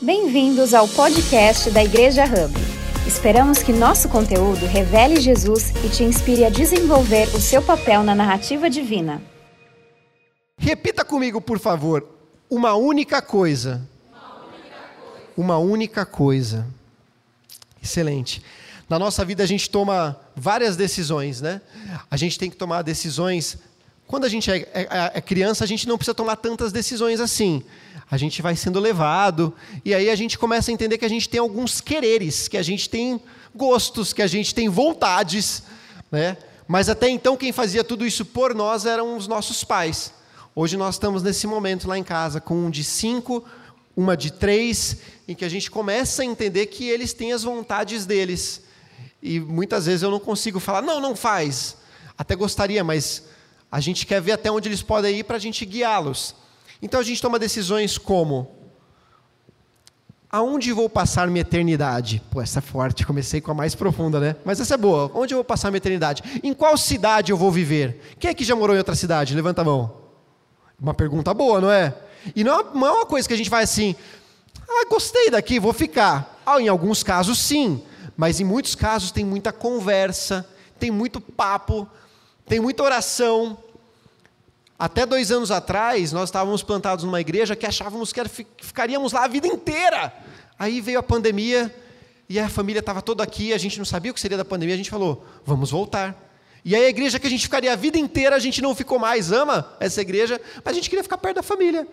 Bem-vindos ao podcast da Igreja Hub. Esperamos que nosso conteúdo revele Jesus e te inspire a desenvolver o seu papel na narrativa divina. Repita comigo, por favor. Uma única coisa. Uma única coisa. Excelente. Na nossa vida a gente toma várias decisões, né? A gente tem que tomar decisões. Quando a gente é, é, é, criança, a gente não precisa tomar tantas decisões assim. A gente vai sendo levado, e aí a gente começa a entender que a gente tem alguns quereres, que a gente tem gostos, que a gente tem vontades, né? Mas até então quem fazia tudo isso por nós eram os nossos pais. Hoje nós estamos nesse momento lá em casa, com um de cinco, uma de três, em que a gente começa a entender que eles têm as vontades deles. E muitas vezes eu não consigo falar, não, não faz. Até gostaria, mas a gente quer ver até onde eles podem ir para a gente guiá-los. Então a gente toma decisões como: aonde vou passar minha eternidade? Pô, essa é forte, comecei com a mais profunda, né? Mas essa é boa. Onde eu vou passar minha eternidade? Em qual cidade eu vou viver? Quem é que já morou em outra cidade? Levanta a mão. Uma pergunta boa, não é? E não é uma coisa que a gente vai assim, ah, gostei daqui, vou ficar. Ah, em alguns casos, sim. Mas em muitos casos tem muita conversa, tem muito papo, tem muita oração. Até dois anos atrás, nós estávamos plantados numa igreja que achávamos que ficaríamos lá a vida inteira. Aí veio a pandemia e a família estava toda aqui, a gente não sabia o que seria da pandemia, a gente falou, vamos voltar. E aí a igreja que a gente ficaria a vida inteira, a gente não ficou mais, ama essa igreja, mas a gente queria ficar perto da família.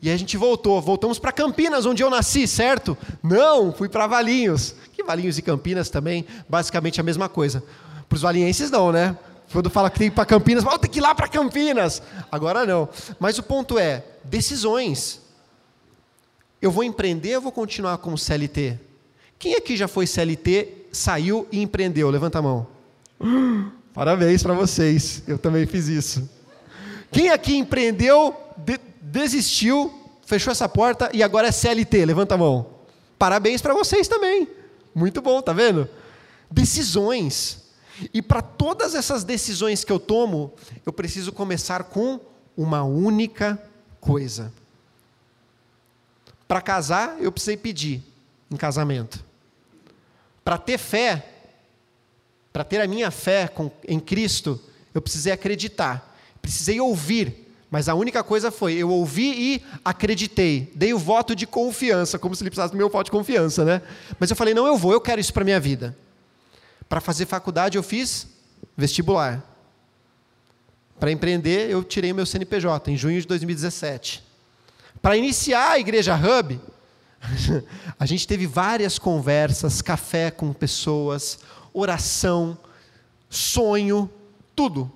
E aí a gente voltou, voltamos para Campinas, onde eu nasci, certo? Não, fui para Valinhos. Que Valinhos e Campinas também, basicamente a mesma coisa. Para os valienses não, né? Quando fala que tem para Campinas, oh, tem que ir lá para Campinas. Agora não. Mas o ponto é, decisões. Eu vou empreender ou vou continuar como CLT? Quem aqui já foi CLT, saiu e empreendeu? Levanta a mão. Parabéns para vocês. Eu também fiz isso. Quem aqui empreendeu, de, desistiu, fechou essa porta e agora é CLT? Levanta a mão. Parabéns para vocês também. Muito bom, tá vendo? Decisões. E para todas essas decisões que eu tomo, eu preciso começar com uma única coisa. Para casar, eu precisei pedir em casamento. Para ter fé, para ter a minha fé com, em Cristo, eu precisei acreditar, precisei ouvir mas a única coisa foi, eu ouvi e acreditei. Dei o voto de confiança, como se ele precisasse do meu voto de confiança, né? Mas eu falei, não, eu vou, eu quero isso para minha vida. Para fazer faculdade eu fiz vestibular. Para empreender eu tirei meu CNPJ em junho de 2017. Para iniciar a Igreja Hub, a gente teve várias conversas, café com pessoas, oração, sonho, tudo.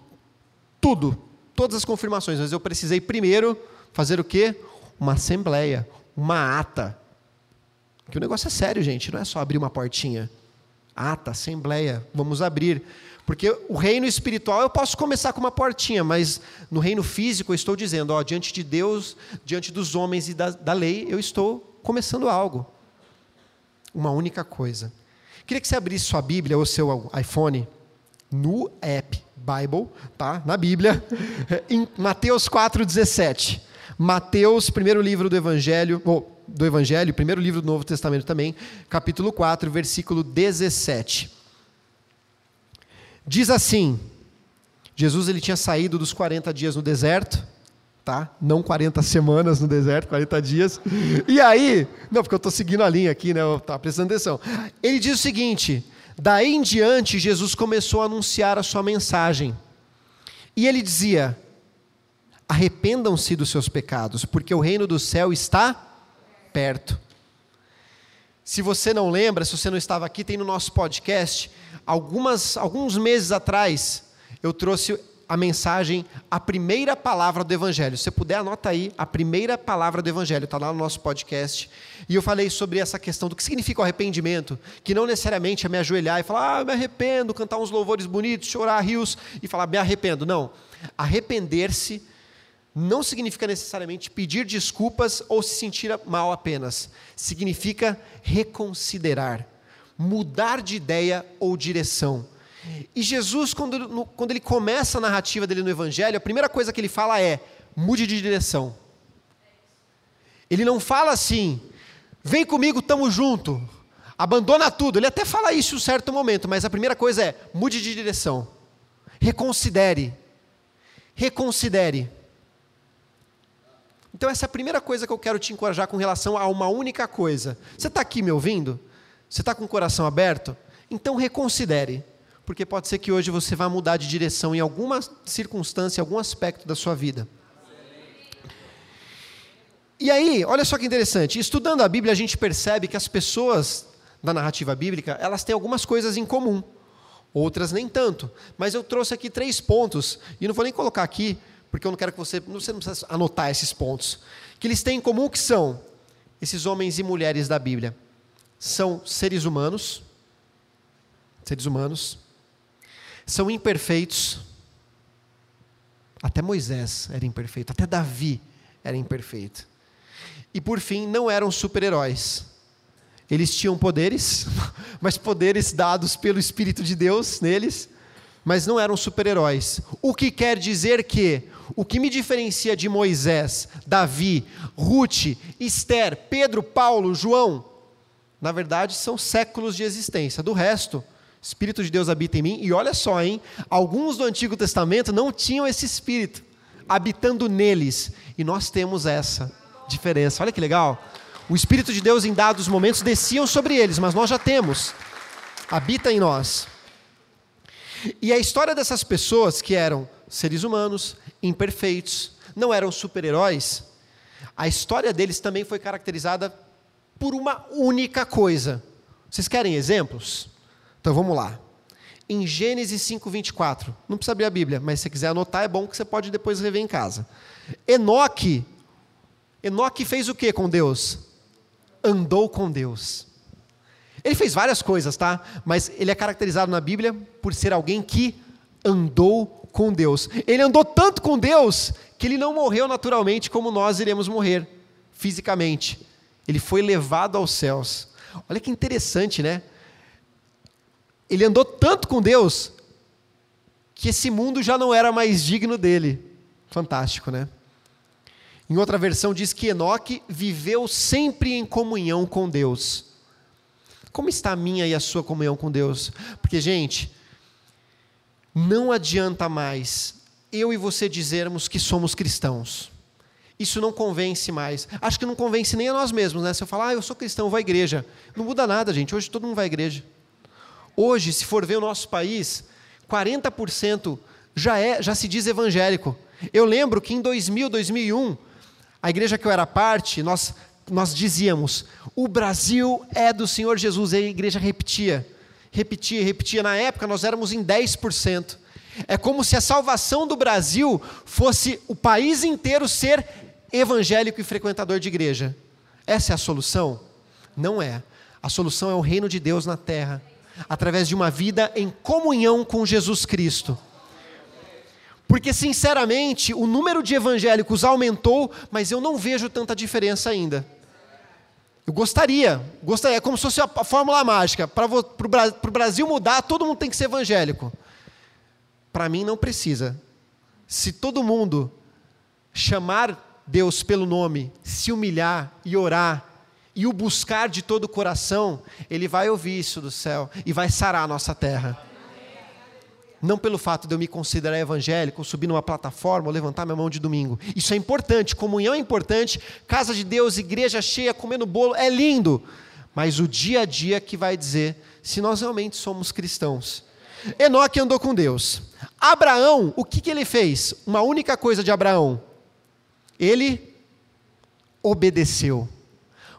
Tudo todas as confirmações, mas eu precisei primeiro fazer o quê? Uma assembleia, uma ata. Que o negócio é sério, gente, não é só abrir uma portinha. Ata, assembleia, vamos abrir. Porque o reino espiritual eu posso começar com uma portinha, mas no reino físico eu estou dizendo, ó, diante de Deus, diante dos homens e da, da lei, eu estou começando algo. Uma única coisa. Queria que você abrisse sua Bíblia ou seu iPhone no app Bible, tá? Na Bíblia, em Mateus 4:17. Mateus, primeiro livro do Evangelho, ou, do Evangelho, primeiro livro do Novo Testamento também, capítulo 4, versículo 17. Diz assim: Jesus ele tinha saído dos 40 dias no deserto, tá? Não 40 semanas no deserto, 40 dias. E aí, não, porque eu estou seguindo a linha aqui, né? Tá prestando atenção. Ele diz o seguinte: Daí em diante, Jesus começou a anunciar a sua mensagem. E ele dizia: Arrependam-se dos seus pecados, porque o reino do céu está perto. Se você não lembra, se você não estava aqui, tem no nosso podcast, algumas, alguns meses atrás, eu trouxe a mensagem, a primeira palavra do Evangelho. Se você puder, anota aí, a primeira palavra do Evangelho, está lá no nosso podcast. E eu falei sobre essa questão do que significa o arrependimento, que não necessariamente é me ajoelhar e falar, ah, me arrependo, cantar uns louvores bonitos, chorar rios e falar, me arrependo. Não. Arrepender-se não significa necessariamente pedir desculpas ou se sentir mal apenas. Significa reconsiderar, mudar de ideia ou direção e Jesus, quando, quando ele começa a narrativa dele no Evangelho, a primeira coisa que ele fala é: mude de direção. Ele não fala assim, Vem comigo, tamo junto. Abandona tudo. Ele até fala isso em um certo momento, mas a primeira coisa é: mude de direção. Reconsidere. Reconsidere. Então, essa é a primeira coisa que eu quero te encorajar com relação a uma única coisa. Você está aqui me ouvindo? Você está com o coração aberto? Então, reconsidere. Porque pode ser que hoje você vá mudar de direção em alguma circunstância, em algum aspecto da sua vida. E aí, olha só que interessante, estudando a Bíblia, a gente percebe que as pessoas da narrativa bíblica, elas têm algumas coisas em comum, outras nem tanto. Mas eu trouxe aqui três pontos, e não vou nem colocar aqui, porque eu não quero que você, você não precisa anotar esses pontos, que eles têm em comum que são esses homens e mulheres da Bíblia. São seres humanos, seres humanos, são imperfeitos, até Moisés era imperfeito, até Davi era imperfeito. E por fim, não eram super-heróis. Eles tinham poderes, mas poderes dados pelo Espírito de Deus neles, mas não eram super-heróis. O que quer dizer que o que me diferencia de Moisés, Davi, Ruth, Esther, Pedro, Paulo, João, na verdade são séculos de existência. Do resto, Espírito de Deus habita em mim, e olha só, hein? Alguns do Antigo Testamento não tinham esse Espírito habitando neles, e nós temos essa diferença. Olha que legal. O Espírito de Deus, em dados momentos, desciam sobre eles, mas nós já temos. Habita em nós. E a história dessas pessoas que eram seres humanos, imperfeitos, não eram super-heróis, a história deles também foi caracterizada por uma única coisa. Vocês querem exemplos? Então vamos lá. Em Gênesis 5:24, não precisa abrir a Bíblia, mas se você quiser anotar é bom que você pode depois rever em casa. Enoque Enoque fez o que com Deus? Andou com Deus. Ele fez várias coisas, tá? Mas ele é caracterizado na Bíblia por ser alguém que andou com Deus. Ele andou tanto com Deus que ele não morreu naturalmente como nós iremos morrer fisicamente. Ele foi levado aos céus. Olha que interessante, né? Ele andou tanto com Deus que esse mundo já não era mais digno dele. Fantástico, né? Em outra versão diz que Enoque viveu sempre em comunhão com Deus. Como está a minha e a sua comunhão com Deus? Porque, gente, não adianta mais eu e você dizermos que somos cristãos. Isso não convence mais. Acho que não convence nem a nós mesmos, né? Se eu falar, ah, eu sou cristão, vou à igreja. Não muda nada, gente. Hoje todo mundo vai à igreja. Hoje, se for ver o nosso país, 40% já, é, já se diz evangélico. Eu lembro que em 2000, 2001, a igreja que eu era parte, nós, nós dizíamos: o Brasil é do Senhor Jesus. E a igreja repetia, repetia, repetia. Na época nós éramos em 10%. É como se a salvação do Brasil fosse o país inteiro ser evangélico e frequentador de igreja. Essa é a solução? Não é. A solução é o reino de Deus na terra, através de uma vida em comunhão com Jesus Cristo. Porque, sinceramente, o número de evangélicos aumentou, mas eu não vejo tanta diferença ainda. Eu gostaria, gostaria, é como se fosse a fórmula mágica. Para o Brasil mudar, todo mundo tem que ser evangélico. Para mim, não precisa. Se todo mundo chamar Deus pelo nome, se humilhar e orar, e o buscar de todo o coração, Ele vai ouvir isso do céu e vai sarar a nossa terra não pelo fato de eu me considerar evangélico, subir numa plataforma ou levantar minha mão de domingo. Isso é importante, comunhão é importante, casa de Deus, igreja cheia, comendo bolo, é lindo. Mas o dia a dia que vai dizer se nós realmente somos cristãos. Enoque andou com Deus. Abraão, o que, que ele fez? Uma única coisa de Abraão. Ele obedeceu.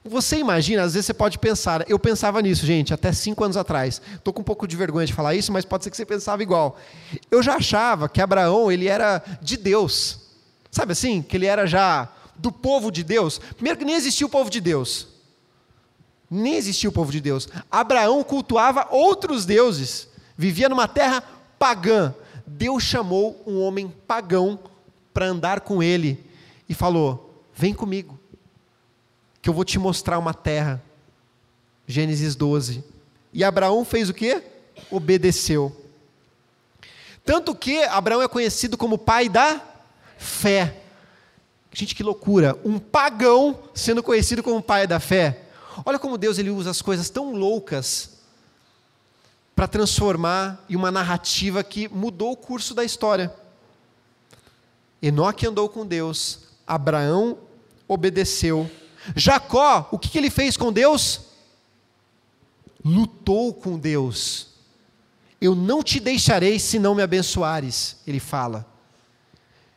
Você imagina, às vezes você pode pensar, eu pensava nisso, gente, até cinco anos atrás. Estou com um pouco de vergonha de falar isso, mas pode ser que você pensava igual. Eu já achava que Abraão ele era de Deus. Sabe assim? Que ele era já do povo de Deus. Primeiro que nem existia o povo de Deus. Nem existia o povo de Deus. Abraão cultuava outros deuses. Vivia numa terra pagã. Deus chamou um homem pagão para andar com ele e falou: Vem comigo que eu vou te mostrar uma terra. Gênesis 12. E Abraão fez o quê? Obedeceu. Tanto que Abraão é conhecido como pai da fé. Gente, que loucura! Um pagão sendo conhecido como pai da fé. Olha como Deus ele usa as coisas tão loucas para transformar em uma narrativa que mudou o curso da história. Enoque andou com Deus, Abraão obedeceu. Jacó, o que, ele fez com Deus? Lutou com Deus. Eu não te deixarei se não me abençoares, ele fala.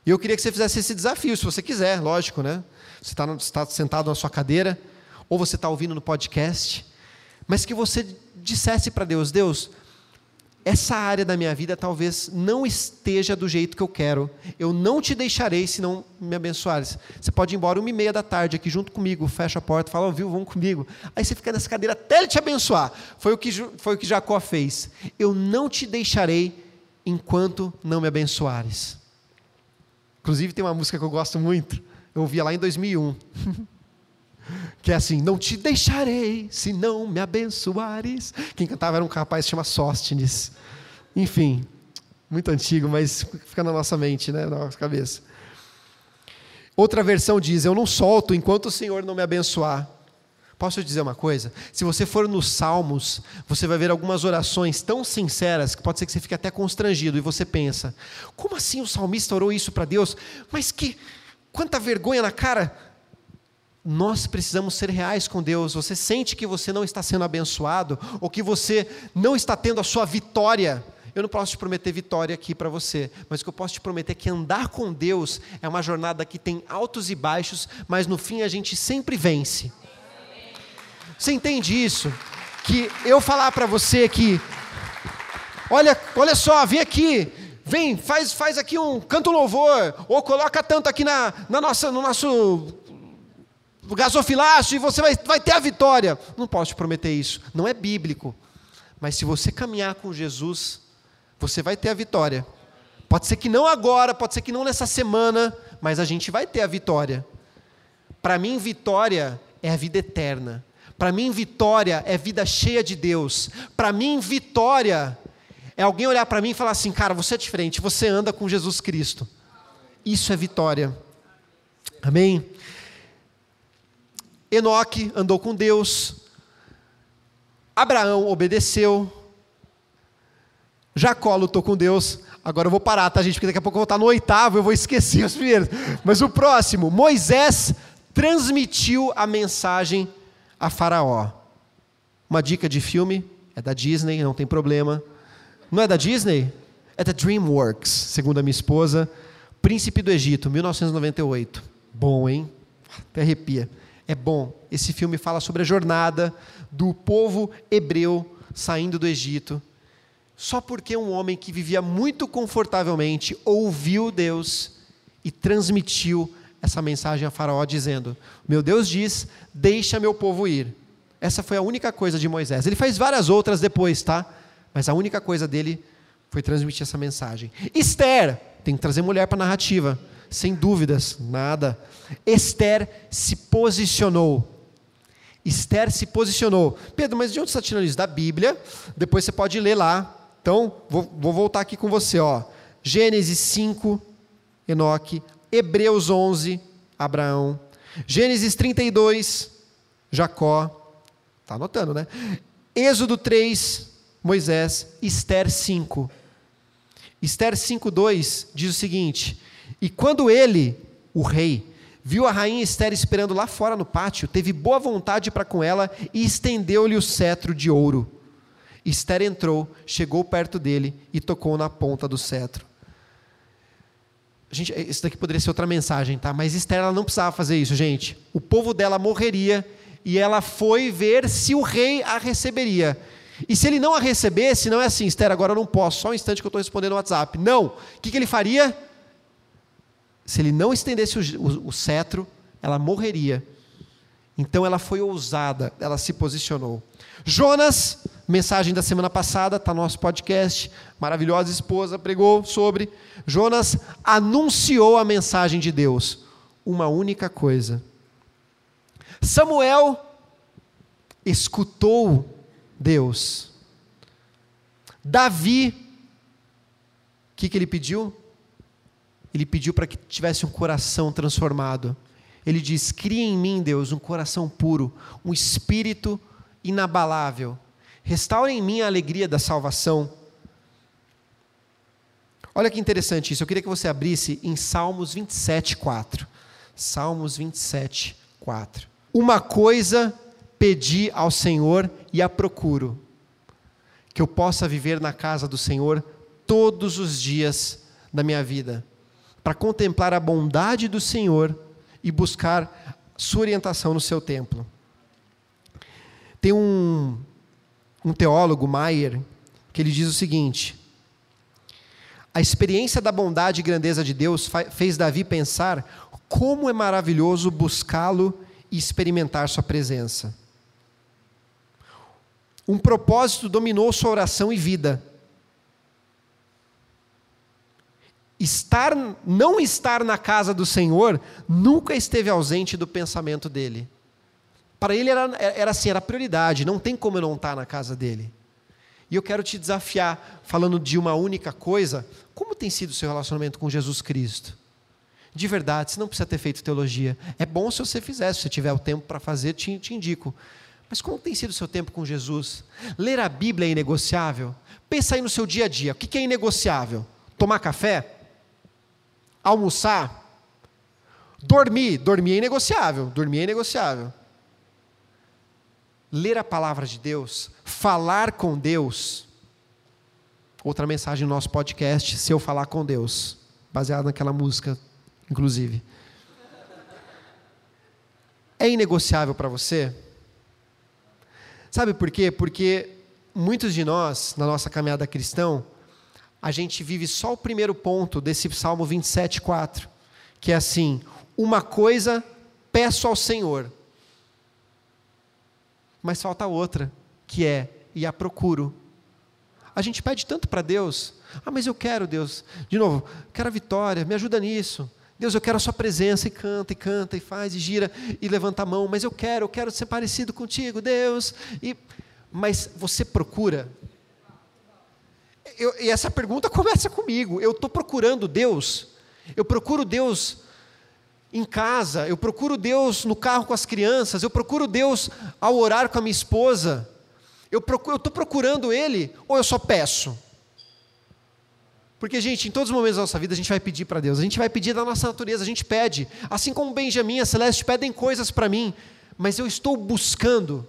E eu queria que você fizesse esse desafio, se você quiser, lógico, né? Você está, está sentado na sua cadeira, ou você está ouvindo no podcast, mas que você dissesse para Deus: Deus, essa área da minha vida talvez não esteja do jeito que eu quero. Eu não te deixarei se não me abençoares. Você pode ir embora uma e meia da tarde aqui junto comigo, fecha a porta, fala, oh, viu, vão comigo. Aí você fica nessa cadeira até ele te abençoar. Foi o que, foi o que Jacó fez. Eu não te deixarei enquanto não me abençoares. Inclusive tem uma música que eu gosto muito. Eu ouvia lá em 2001. que é assim: Não te deixarei se não me abençoares. Quem cantava era um rapaz que chama Sóstenes. Enfim, muito antigo, mas fica na nossa mente, né, na nossa cabeça. Outra versão diz: Eu não solto enquanto o Senhor não me abençoar. Posso te dizer uma coisa? Se você for nos Salmos, você vai ver algumas orações tão sinceras que pode ser que você fique até constrangido e você pensa: como assim o salmista orou isso para Deus? Mas que quanta vergonha na cara! Nós precisamos ser reais com Deus. Você sente que você não está sendo abençoado ou que você não está tendo a sua vitória. Eu não posso te prometer vitória aqui para você, mas o que eu posso te prometer é que andar com Deus é uma jornada que tem altos e baixos, mas no fim a gente sempre vence. Você entende isso? Que eu falar para você que, olha, olha só, vem aqui, vem, faz, faz aqui um canto louvor, ou coloca tanto aqui na, na nossa, no nosso gasofilácio e você vai, vai ter a vitória. Não posso te prometer isso. Não é bíblico. Mas se você caminhar com Jesus, você vai ter a vitória. Pode ser que não agora, pode ser que não nessa semana, mas a gente vai ter a vitória. Para mim, vitória é a vida eterna. Para mim, vitória é vida cheia de Deus. Para mim, vitória é alguém olhar para mim e falar assim: cara, você é diferente, você anda com Jesus Cristo. Isso é vitória. Amém? Enoque andou com Deus, Abraão obedeceu, Jacó lutou com Deus. Agora eu vou parar, tá, gente? Porque daqui a pouco eu vou estar no oitavo, eu vou esquecer os primeiros. Mas o próximo, Moisés transmitiu a mensagem a Faraó. Uma dica de filme, é da Disney, não tem problema. Não é da Disney? É da DreamWorks, segundo a minha esposa. Príncipe do Egito, 1998. Bom, hein? Até arrepia é bom. Esse filme fala sobre a jornada do povo hebreu saindo do Egito. Só porque um homem que vivia muito confortavelmente ouviu Deus e transmitiu essa mensagem a Faraó, dizendo: Meu Deus diz, deixa meu povo ir. Essa foi a única coisa de Moisés. Ele faz várias outras depois, tá? Mas a única coisa dele foi transmitir essa mensagem. Esther, tem que trazer mulher para a narrativa sem dúvidas, nada. Esther se posicionou. Esther se posicionou. Pedro, mas de onde está tirando isso? Da Bíblia. Depois você pode ler lá. Então, vou, vou voltar aqui com você. Ó. Gênesis 5, Enoque. Hebreus 11, Abraão. Gênesis 32, Jacó. Está anotando, né? Êxodo 3, Moisés. Esther 5. Esther 5,2 diz o seguinte: e quando ele, o rei, viu a rainha Esther esperando lá fora no pátio, teve boa vontade para com ela e estendeu-lhe o cetro de ouro. Esther entrou, chegou perto dele e tocou na ponta do cetro. Gente, isso daqui poderia ser outra mensagem, tá? Mas Esther ela não precisava fazer isso, gente. O povo dela morreria e ela foi ver se o rei a receberia. E se ele não a recebesse, não é assim, Esther, agora eu não posso, só um instante que eu estou respondendo no WhatsApp. Não. O que, que ele faria? Se ele não estendesse o, o, o cetro, ela morreria. Então ela foi ousada, ela se posicionou. Jonas, mensagem da semana passada, está no nosso podcast. Maravilhosa esposa pregou sobre. Jonas anunciou a mensagem de Deus. Uma única coisa. Samuel escutou Deus. Davi, o que, que ele pediu? Ele pediu para que tivesse um coração transformado. Ele diz: Cria em mim, Deus, um coração puro, um espírito inabalável. Restaure em mim a alegria da salvação. Olha que interessante isso. Eu queria que você abrisse em Salmos 27, 4. Salmos 27, 4. Uma coisa pedi ao Senhor e a procuro, que eu possa viver na casa do Senhor todos os dias da minha vida, para contemplar a bondade do Senhor e buscar sua orientação no seu templo. Tem um, um teólogo, Maier, que ele diz o seguinte: a experiência da bondade e grandeza de Deus fez Davi pensar como é maravilhoso buscá-lo e experimentar sua presença. Um propósito dominou sua oração e vida. Estar, não estar na casa do Senhor nunca esteve ausente do pensamento dele. Para ele era, era assim, era prioridade, não tem como eu não estar na casa dele. E eu quero te desafiar, falando de uma única coisa, como tem sido o seu relacionamento com Jesus Cristo? De verdade, você não precisa ter feito teologia. É bom se você fizer, se você tiver o tempo para fazer, te, te indico. Mas como tem sido o seu tempo com Jesus? Ler a Bíblia é inegociável? Pensa aí no seu dia a dia. O que é inegociável? Tomar café? Almoçar? Dormir? Dormir é inegociável. Dormir é inegociável ler a palavra de Deus, falar com Deus. Outra mensagem no nosso podcast, Se Eu Falar com Deus, baseada naquela música, inclusive. É inegociável para você? Sabe por quê? Porque muitos de nós, na nossa caminhada cristã, a gente vive só o primeiro ponto desse Salmo 27, 4, que é assim: uma coisa peço ao Senhor, mas falta outra, que é e a procuro. A gente pede tanto para Deus. Ah, mas eu quero, Deus. De novo, quero a vitória, me ajuda nisso. Deus, eu quero a sua presença e canta e canta e faz e gira e levanta a mão, mas eu quero, eu quero ser parecido contigo, Deus. E mas você procura? Eu, e essa pergunta começa comigo. Eu estou procurando Deus. Eu procuro Deus em casa, eu procuro Deus no carro com as crianças, eu procuro Deus ao orar com a minha esposa. Eu estou procurando Ele ou eu só peço? Porque, gente, em todos os momentos da nossa vida a gente vai pedir para Deus, a gente vai pedir da nossa natureza, a gente pede. Assim como Benjamin e a Celeste pedem coisas para mim, mas eu estou buscando.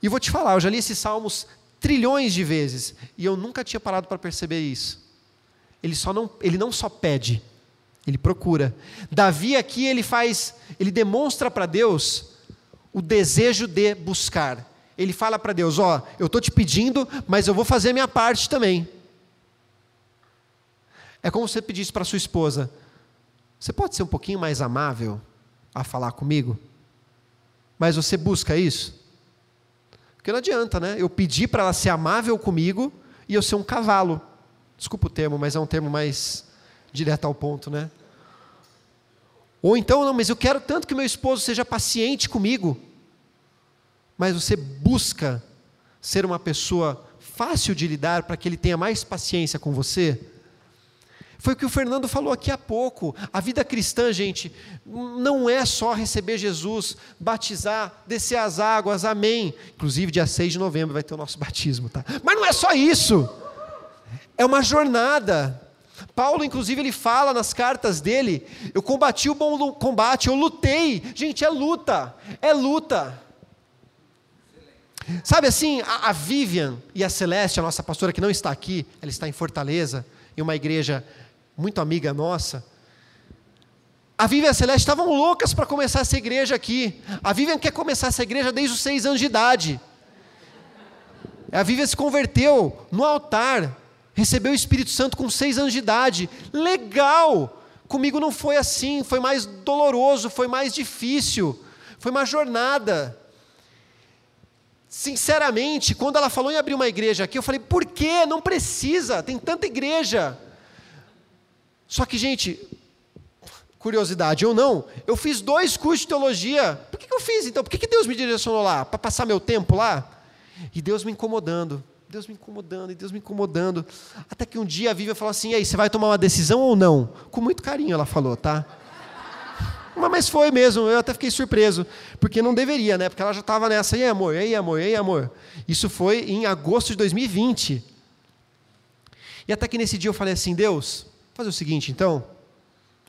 E vou te falar, eu já li esses salmos trilhões de vezes e eu nunca tinha parado para perceber isso. Ele, só não, ele não só pede, ele procura. Davi aqui ele faz, ele demonstra para Deus o desejo de buscar. Ele fala para Deus: Ó, oh, eu estou te pedindo, mas eu vou fazer minha parte também. É como você pedisse para sua esposa: Você pode ser um pouquinho mais amável a falar comigo? Mas você busca isso? Porque não adianta, né? Eu pedir para ela ser amável comigo e eu ser um cavalo. Desculpa o termo, mas é um termo mais direto ao ponto, né? Ou então, não, mas eu quero tanto que meu esposo seja paciente comigo. Mas você busca ser uma pessoa fácil de lidar para que ele tenha mais paciência com você? Foi o que o Fernando falou aqui há pouco. A vida cristã, gente, não é só receber Jesus, batizar, descer as águas, amém. Inclusive, dia 6 de novembro vai ter o nosso batismo, tá? Mas não é só isso. É uma jornada. Paulo, inclusive, ele fala nas cartas dele: eu combati o bom combate, eu lutei. Gente, é luta, é luta. Sabe assim, a, a Vivian e a Celeste, a nossa pastora que não está aqui, ela está em Fortaleza, em uma igreja muito amiga nossa. A Vivian e a Celeste estavam loucas para começar essa igreja aqui. A Vivian quer começar essa igreja desde os seis anos de idade. A Vivian se converteu no altar recebeu o Espírito Santo com seis anos de idade. Legal! Comigo não foi assim, foi mais doloroso, foi mais difícil, foi uma jornada. Sinceramente, quando ela falou em abrir uma igreja aqui, eu falei, por quê? Não precisa, tem tanta igreja. Só que, gente, curiosidade ou não, eu fiz dois cursos de teologia. Por que, que eu fiz então? Por que, que Deus me direcionou lá? Para passar meu tempo lá? E Deus me incomodando. Deus me incomodando, e Deus me incomodando. Até que um dia a Vivian falou assim: e aí, você vai tomar uma decisão ou não? Com muito carinho ela falou, tá? Mas foi mesmo, eu até fiquei surpreso, porque não deveria, né? Porque ela já estava nessa, e aí, amor, e aí, amor, e aí, amor. Isso foi em agosto de 2020. E até que nesse dia eu falei assim: Deus, fazer o seguinte, então,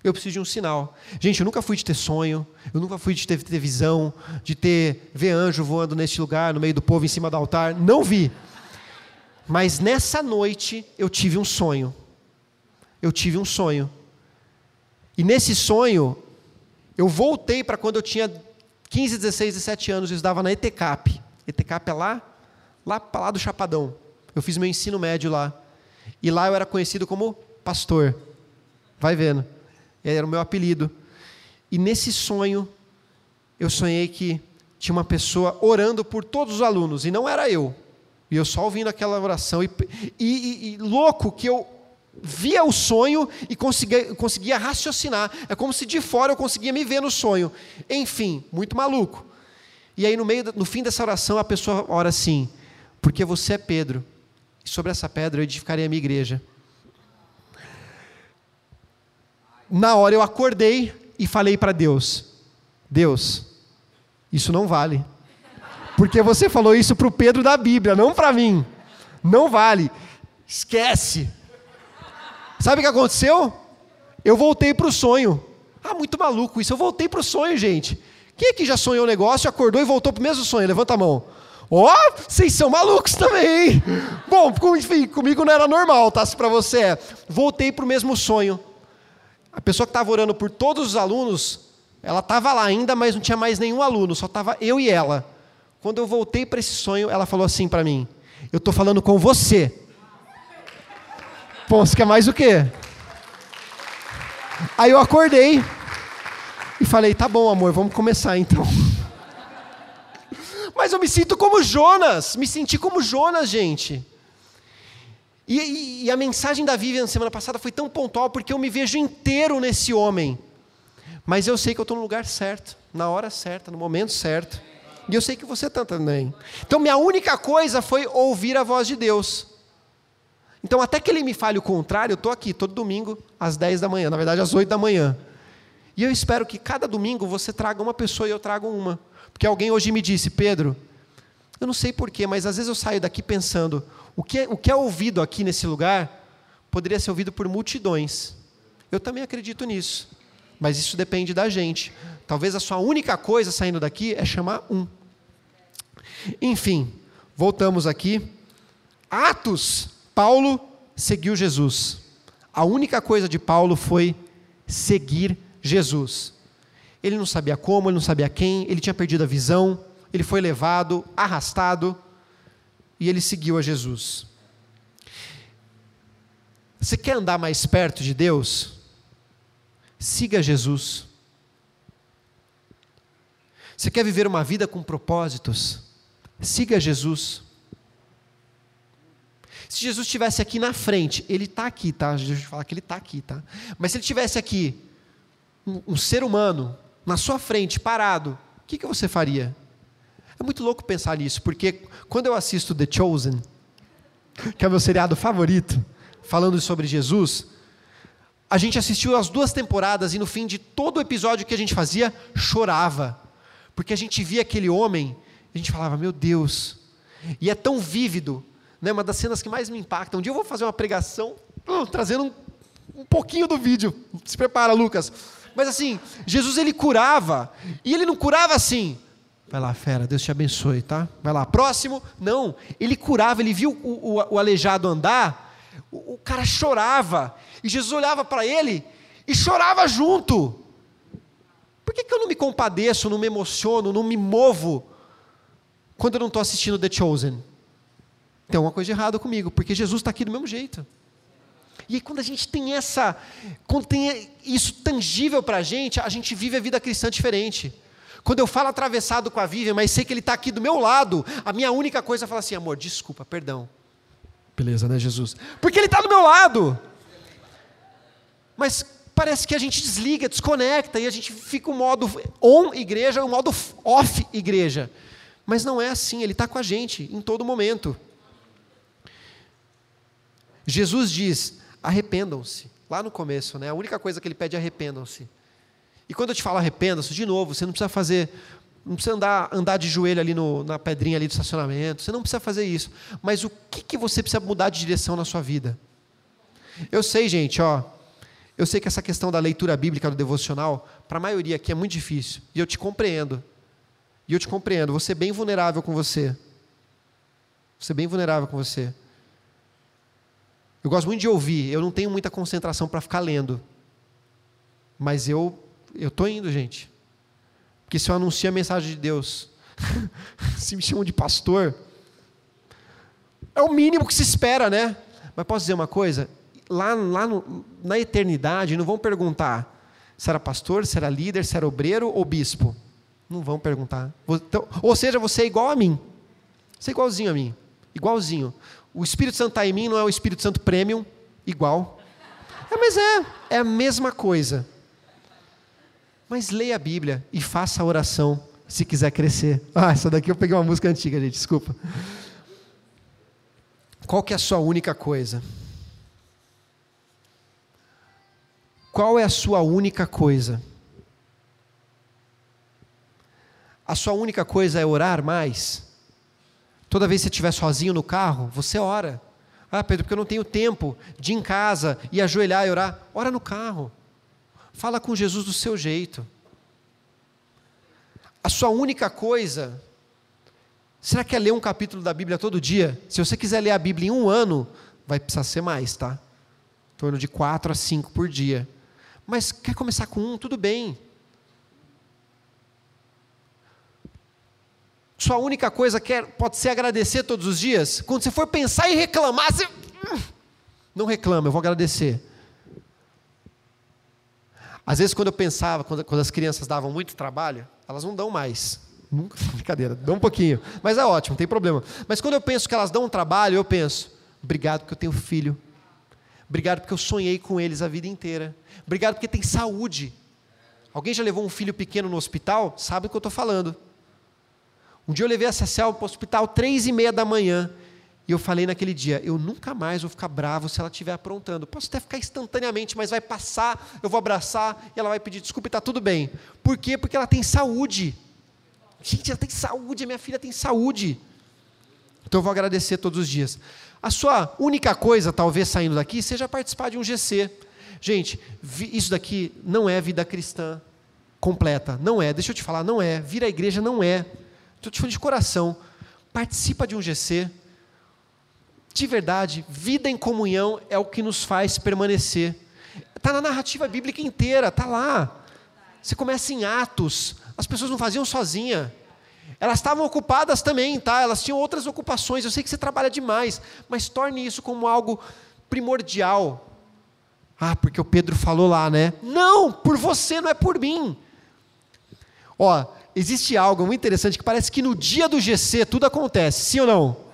eu preciso de um sinal. Gente, eu nunca fui de ter sonho, eu nunca fui de ter, ter visão, de ter ver anjo voando neste lugar, no meio do povo, em cima do altar. Não vi. Mas nessa noite eu tive um sonho. Eu tive um sonho. E nesse sonho, eu voltei para quando eu tinha 15, 16, 17 anos, eu estudava na ETCAP. ETCAP é lá, lá para lá do Chapadão. Eu fiz meu ensino médio lá. E lá eu era conhecido como pastor. Vai vendo. Era o meu apelido. E nesse sonho, eu sonhei que tinha uma pessoa orando por todos os alunos, e não era eu. E eu só ouvindo aquela oração. E, e, e louco que eu via o sonho e conseguia, conseguia raciocinar. É como se de fora eu conseguia me ver no sonho. Enfim, muito maluco. E aí, no, meio, no fim dessa oração, a pessoa ora assim: Porque você é Pedro, e sobre essa pedra eu edificarei a minha igreja. Na hora eu acordei e falei para Deus: Deus, isso não vale. Porque você falou isso para o Pedro da Bíblia, não para mim. Não vale. Esquece. Sabe o que aconteceu? Eu voltei para o sonho. Ah, muito maluco isso. Eu voltei para o sonho, gente. Quem aqui já sonhou um negócio, acordou e voltou para o mesmo sonho? Levanta a mão. Ó, oh, vocês são malucos também, hein? Bom, enfim, comigo não era normal, tá? Se para você é. Voltei para o mesmo sonho. A pessoa que estava orando por todos os alunos, ela estava lá ainda, mas não tinha mais nenhum aluno, só estava eu e ela. Quando eu voltei para esse sonho, ela falou assim para mim: Eu estou falando com você. Pô, você quer mais o quê? Aí eu acordei e falei: Tá bom, amor, vamos começar então. Mas eu me sinto como Jonas, me senti como Jonas, gente. E, e, e, a mensagem da Vivian semana passada foi tão pontual porque eu me vejo inteiro nesse homem. Mas eu sei que eu estou no lugar certo, na hora certa, no momento certo. E eu sei que você está também. Então, minha única coisa foi ouvir a voz de Deus. Então, até que ele me fale o contrário, eu estou aqui todo domingo às 10 da manhã, na verdade às 8 da manhã. E eu espero que cada domingo você traga uma pessoa e eu trago uma. Porque alguém hoje me disse, Pedro, eu não sei porquê, mas às vezes eu saio daqui pensando, o que, é, o que é ouvido aqui nesse lugar poderia ser ouvido por multidões. Eu também acredito nisso. Mas isso depende da gente. Talvez a sua única coisa saindo daqui é chamar um. Enfim, voltamos aqui. Atos, Paulo seguiu Jesus. A única coisa de Paulo foi seguir Jesus. Ele não sabia como, ele não sabia quem, ele tinha perdido a visão, ele foi levado, arrastado, e ele seguiu a Jesus. Você quer andar mais perto de Deus? Siga Jesus. Você quer viver uma vida com propósitos? Siga Jesus. Se Jesus estivesse aqui na frente, ele está aqui, tá? Jesus fala que ele está aqui, tá? Mas se ele estivesse aqui, um, um, ser humano, na sua frente, parado, o que, que você faria? É muito louco pensar nisso, porque quando eu assisto The Chosen, que é o meu seriado favorito, falando sobre Jesus, a gente assistiu as duas temporadas e no fim de todo o episódio que a gente fazia, chorava. Porque a gente via aquele homem, a gente falava, meu Deus. E é tão vívido, né? uma das cenas que mais me impactam. Um dia eu vou fazer uma pregação, uh, trazendo um, um pouquinho do vídeo. Se prepara, Lucas. Mas assim, Jesus ele curava, e ele não curava assim, Vai lá, fera, Deus te abençoe, tá? Vai lá, próximo. Não, ele curava, ele viu o, o, o aleijado andar, o, o, cara chorava, e Jesus olhava para ele e chorava junto. Por que, que eu não me compadeço, não me emociono, não me movo quando eu não estou assistindo The Chosen? Tem alguma coisa de errado comigo, porque Jesus está aqui do mesmo jeito. E aí, quando a gente tem essa, quando tem isso tangível para a gente, a gente vive a vida cristã diferente. Quando eu falo atravessado com a Vivian, mas sei que ele está aqui do meu lado, a minha única coisa é falar assim: amor, desculpa, perdão. Beleza, né, Jesus? Porque ele está do meu lado. Mas parece que a gente desliga, desconecta e a gente fica o um modo on igreja o um modo off igreja. Mas não é assim, ele está com a gente em todo momento. Jesus diz: arrependam-se. Lá no começo, né? A única coisa que ele pede é arrependam-se. E quando eu te falo arrependa-se, de novo, você não precisa fazer, não precisa andar, andar de joelho ali no, na pedrinha ali do estacionamento, você não precisa fazer isso. Mas o que, que você precisa mudar de direção na sua vida? Eu sei, gente, ó, eu sei que essa questão da leitura bíblica do devocional, para a maioria aqui é muito difícil. E eu te compreendo. E eu te compreendo. Vou ser bem vulnerável com você. Vou ser bem vulnerável com você. Eu gosto muito de ouvir. Eu não tenho muita concentração para ficar lendo. Mas eu eu estou indo, gente. Porque se eu anuncio a mensagem de Deus, se me chamam de pastor, é o mínimo que se espera, né? Mas posso dizer uma coisa? lá, lá no, na eternidade não vão perguntar se era pastor, se era líder, se era obreiro ou bispo. Não vão perguntar. Então, ou seja, você é igual a mim. Você é igualzinho a mim. Igualzinho. O Espírito Santo está em mim, não é o Espírito Santo Premium, igual. É, mas é, é a mesma coisa. Mas leia a Bíblia e faça a oração se quiser crescer. Ah, essa daqui eu peguei uma música antiga, gente, desculpa. Qual que é a sua única coisa? Qual é a sua única coisa? A sua única coisa é orar mais? Toda vez que você estiver sozinho no carro, você ora. Ah, Pedro, porque eu não tenho tempo de ir em casa e ajoelhar e orar. Ora no carro. Fala com Jesus do seu jeito. A sua única coisa. Será que é ler um capítulo da Bíblia todo dia? Se você quiser ler a Bíblia em um ano, vai precisar ser mais, tá? Em torno de quatro a cinco por dia. Mas quer começar com um, tudo bem. Sua única coisa quer, pode ser agradecer todos os dias. Quando você for pensar em reclamar, você. Hum, não reclama, eu vou agradecer. Às vezes, quando eu pensava, quando, quando as crianças davam muito trabalho, elas não dão mais. Nunca, brincadeira, dão um pouquinho. Mas é ótimo, não tem problema. Mas quando eu penso que elas dão um trabalho, eu penso, obrigado porque eu tenho filho. Obrigado porque eu sonhei com eles a vida inteira. Obrigado porque tem saúde. Alguém já levou um filho pequeno no hospital? Sabe o que eu estou falando. Um dia eu levei a Cecel para o hospital três e meia da manhã. E eu falei naquele dia, eu nunca mais vou ficar bravo se ela estiver aprontando. Posso até ficar instantaneamente, mas vai passar, eu vou abraçar e ela vai pedir desculpa e está tudo bem. Por quê? Porque ela tem saúde. Gente, ela tem saúde, a minha filha tem saúde. Então eu vou agradecer todos os dias. A sua única coisa, talvez saindo daqui, seja participar de um GC. Gente, isso daqui não é vida cristã completa. Não é. Deixa eu te falar, não é. Vir à igreja não é. Estou te falando de coração. Participa de um GC. De verdade, vida em comunhão é o que nos faz permanecer. Está na narrativa bíblica inteira, está lá. Você começa em Atos. As pessoas não faziam sozinha. Elas estavam ocupadas também, tá? Elas tinham outras ocupações. Eu sei que você trabalha demais, mas torne isso como algo primordial. Ah, porque o Pedro falou lá, né? Não, por você, não é por mim. Ó, existe algo muito interessante que parece que no dia do GC tudo acontece, sim ou não?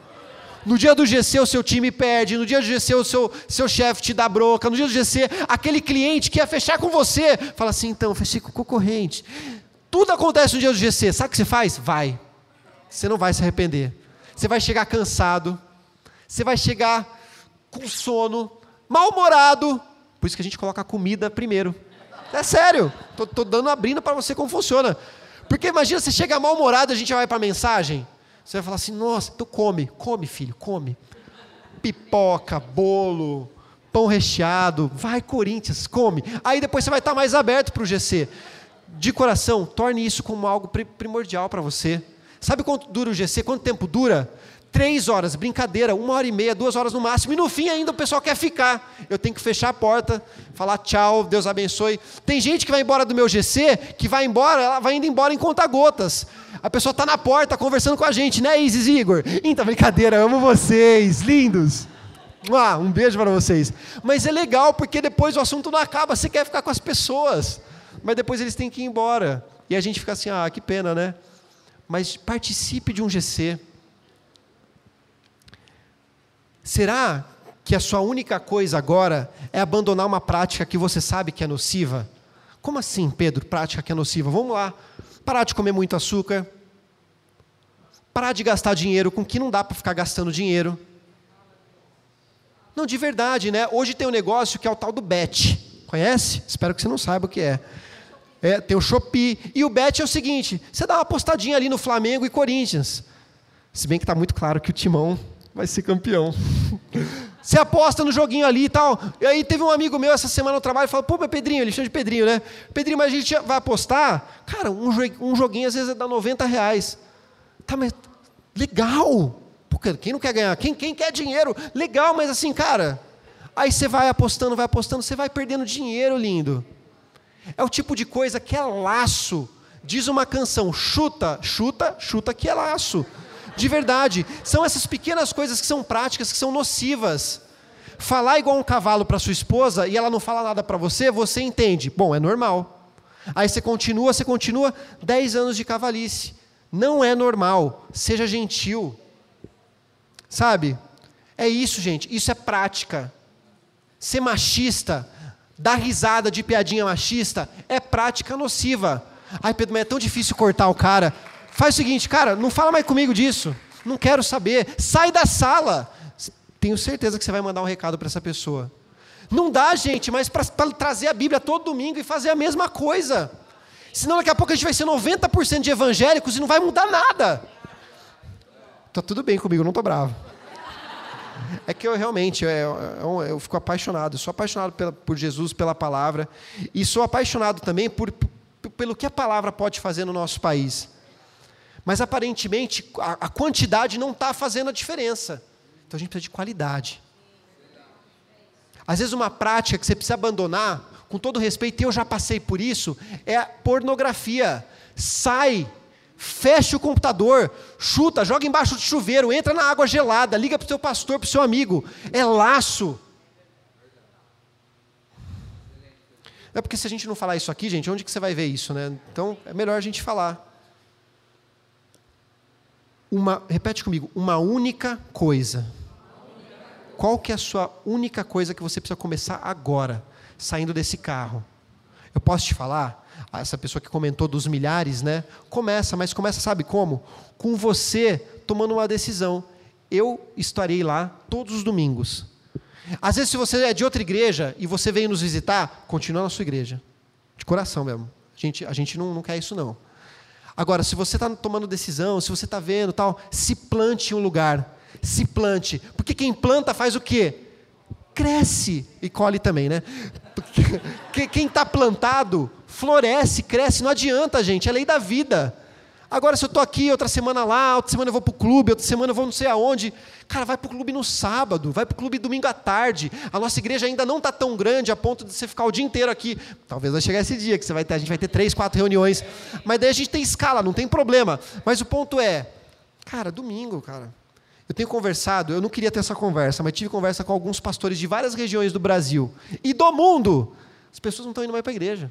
No dia do GC o seu time perde, no dia do GC o seu, seu chefe te dá broca, no dia do GC aquele cliente que ia fechar com você, fala assim, então, fechei com o concorrente. Tudo acontece no dia do GC. Sabe o que você faz? Vai. Você não vai se arrepender. Você vai chegar cansado. Você vai chegar com sono, mal-humorado. Por isso que a gente coloca a comida primeiro. É sério. Estou dando abrindo para você como funciona. Porque imagina, você chega mal-humorado, a gente vai para a mensagem. Você vai falar assim, nossa, então come, come, filho, come. Pipoca, bolo, pão recheado, vai Corinthians, come. Aí depois você vai estar mais aberto para o GC de coração, torne isso como algo primordial para você. Sabe quanto dura o GC? Quanto tempo dura? Três horas, brincadeira, uma hora e meia, duas horas no máximo, e no fim ainda o pessoal quer ficar. Eu tenho que fechar a porta, falar tchau, Deus abençoe. Tem gente que vai embora do meu GC, que vai embora, ela vai indo embora em conta-gotas. A pessoa está na porta conversando com a gente, né, Isis Igor? Então, brincadeira, amo vocês, lindos. Ah, um beijo para vocês. Mas é legal porque depois o assunto não acaba, você quer ficar com as pessoas mas depois eles têm que ir embora. E a gente fica assim, ah, que pena, né? Mas participe de um GC. Será que a sua única coisa agora é abandonar uma prática que você sabe que é nociva? Como assim, Pedro, prática que é nociva? Vamos lá. Parar de comer muito açúcar. Parar de gastar dinheiro com que não dá para ficar gastando dinheiro. Não, de verdade, né? Hoje tem um negócio que é o tal do bet. Conhece? Espero que você não saiba o que é. É, tem o Shopee. E o bet é o seguinte: você dá uma apostadinha ali no Flamengo e Corinthians. Se bem que está muito claro que o Timão vai ser campeão. Você aposta no joguinho ali e tal. E aí teve um amigo meu essa semana no trabalho e falou: pô, Pedrinho, ele chama de Pedrinho, né? Pedrinho, mas a gente vai apostar? Cara, um, joguinho às vezes dá 90 reais. Tá, mas legal. Porque quem não quer ganhar? Quem, quem quer dinheiro? Legal, mas assim, cara. Aí você vai apostando, vai apostando, você vai perdendo dinheiro, lindo. É o tipo de coisa que é laço. Diz uma canção: chuta, chuta, chuta que é laço. De verdade. São essas pequenas coisas que são práticas, que são nocivas. Falar igual um cavalo para sua esposa e ela não fala nada para você, você entende. Bom, é normal. Aí você continua, você continua 10 anos de cavalice. Não é normal. Seja gentil. Sabe? É isso, gente. Isso é prática. Ser machista, dar risada de piadinha machista, é prática nociva. Ai, Pedro, mas é tão difícil cortar o cara. Faz o seguinte, cara, não fala mais comigo disso. Não quero saber. Sai da sala. Tenho certeza que você vai mandar um recado para essa pessoa. Não dá, gente, mas para trazer a Bíblia todo domingo e fazer a mesma coisa. Senão daqui a pouco a gente vai ser 90% de evangélicos e não vai mudar nada. Tá tudo bem comigo, não tô bravo. É que eu realmente, eu, eu, eu fico apaixonado. sou apaixonado pela, por Jesus, pela palavra. E sou apaixonado também por, por, pelo que a palavra pode fazer no nosso país. Mas aparentemente a, a quantidade não está fazendo a diferença. Então a gente precisa de qualidade. Às vezes uma prática que você precisa abandonar, com todo respeito, eu já passei por isso, é a pornografia. Sai, fecha o computador, chuta, joga embaixo do chuveiro, entra na água gelada, liga para o seu pastor, para o seu amigo. É laço. É porque se a gente não falar isso aqui, gente, onde que você vai ver isso, né? Então é melhor a gente falar uma, repete comigo, uma única coisa. Qual que é a sua única coisa que você precisa começar agora, saindo desse carro? Eu posso te falar? Ah, essa pessoa que comentou dos milhares, né? Começa, mas começa, sabe como? Com você tomando uma decisão. Eu estarei lá todos os domingos. Às vezes, se você é de outra igreja e você veio nos visitar, continua na sua igreja. De coração mesmo. A gente, a gente não, não quer isso, não. Agora, se você está tomando decisão, se você está vendo tal, se plante em um lugar. Se plante. Porque quem planta faz o quê? Cresce. E colhe também, né? quem está plantado, floresce, cresce. Não adianta, gente. É lei da vida. Agora, se eu estou aqui, outra semana lá, outra semana eu vou para o clube, outra semana eu vou não sei aonde. Cara, vai para o clube no sábado, vai para o clube domingo à tarde. A nossa igreja ainda não está tão grande a ponto de você ficar o dia inteiro aqui. Talvez vai chegar esse dia que você vai ter, a gente vai ter três, quatro reuniões. Mas daí a gente tem escala, não tem problema. Mas o ponto é, cara, domingo, cara. Eu tenho conversado, eu não queria ter essa conversa, mas tive conversa com alguns pastores de várias regiões do Brasil e do mundo. As pessoas não estão indo mais para a igreja.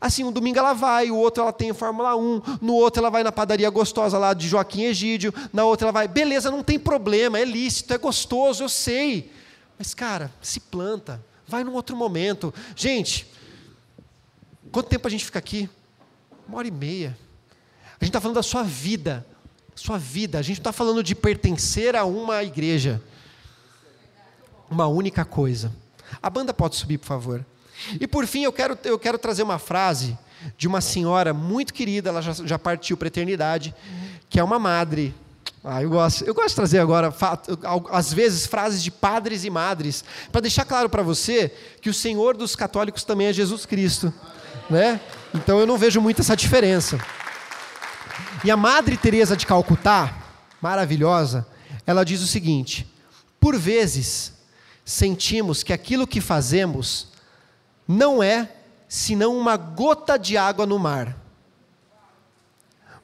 Assim, um domingo ela vai, o outro ela tem Fórmula 1, no outro ela vai na padaria gostosa lá de Joaquim Egídio, na outra ela vai, beleza, não tem problema, é lícito, é gostoso, eu sei. Mas, cara, se planta, vai num outro momento. Gente, quanto tempo a gente fica aqui? Uma hora e meia. A gente está falando da sua vida, sua vida. A gente não está falando de pertencer a uma igreja. Uma única coisa. A banda pode subir, por favor. E por fim, eu quero, eu quero trazer uma frase de uma senhora muito querida, ela já, já partiu para a eternidade, que é uma madre. Ah, eu gosto, eu gosto de trazer agora, às vezes, frases de padres e madres, para deixar claro para você que o Senhor dos católicos também é Jesus Cristo. Né? Então eu não vejo muito essa diferença. E a Madre Teresa de Calcutá, maravilhosa, ela diz o seguinte: por vezes sentimos que aquilo que fazemos não é senão uma gota de água no mar.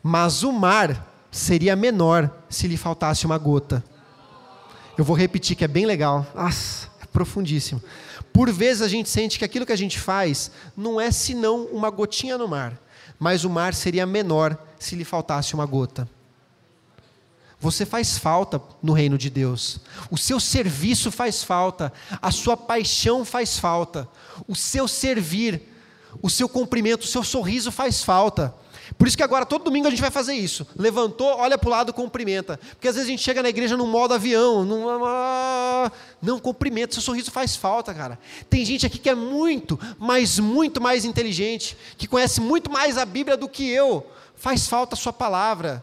Mas o mar seria menor se lhe faltasse uma gota. Eu vou repetir que é bem legal. Nossa, é profundíssimo. Por vezes a gente sente que aquilo que a gente faz não é senão uma gotinha no mar, mas o mar seria menor se lhe faltasse uma gota. Você faz falta no reino de Deus. O seu serviço faz falta. A sua paixão faz falta. O seu servir. o seu cumprimento, o seu sorriso faz falta. Por isso que agora, todo domingo, a gente vai fazer isso. Levantou, olha para o lado, cumprimenta. Porque às vezes a gente chega na igreja num modo avião. Num... Não, cumprimenta, seu sorriso faz falta, cara. Tem gente aqui que é muito, mas muito mais inteligente, que conhece muito mais a Bíblia do que eu. Faz falta a sua palavra.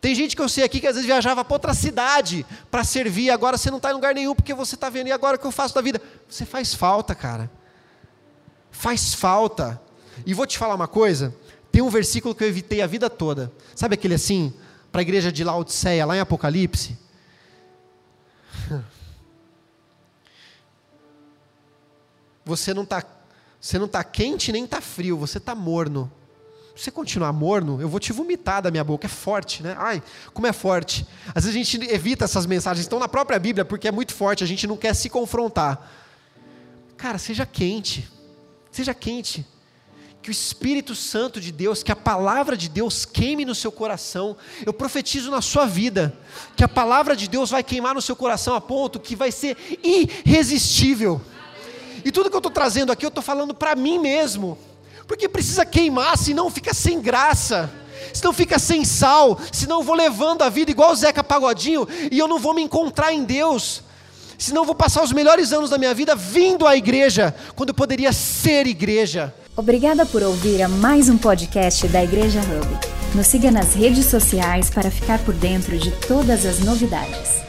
Tem gente que eu sei aqui que às vezes viajava para outra cidade para servir, agora você não está em lugar nenhum porque você está vendo, e agora o que eu faço da vida? Você faz falta, cara. Faz falta. E vou te falar uma coisa: tem um versículo que eu evitei a vida toda. Sabe aquele assim, para a igreja de Laodiceia, lá em Apocalipse? Você não está você não tá quente nem está frio, você está morno. Você continuar morno, eu vou te vomitar da minha boca. É forte, né? Ai, como é forte. Às vezes a gente evita essas mensagens, estão na própria Bíblia, porque é muito forte, a gente não quer se confrontar. Cara, seja quente. Seja quente que o Espírito Santo de Deus, que a palavra de Deus queime no seu coração. Eu profetizo na sua vida que a palavra de Deus vai queimar no seu coração a ponto que vai ser irresistível. E tudo que eu estou trazendo aqui, eu estou falando para mim mesmo, porque precisa queimar, senão fica sem graça. Senão fica sem sal, senão eu vou levando a vida igual o Zeca Pagodinho e eu não vou me encontrar em Deus senão eu vou passar os melhores anos da minha vida vindo à igreja, quando eu poderia ser igreja. Obrigada por ouvir a mais um podcast da Igreja Hub. Nos siga nas redes sociais para ficar por dentro de todas as novidades.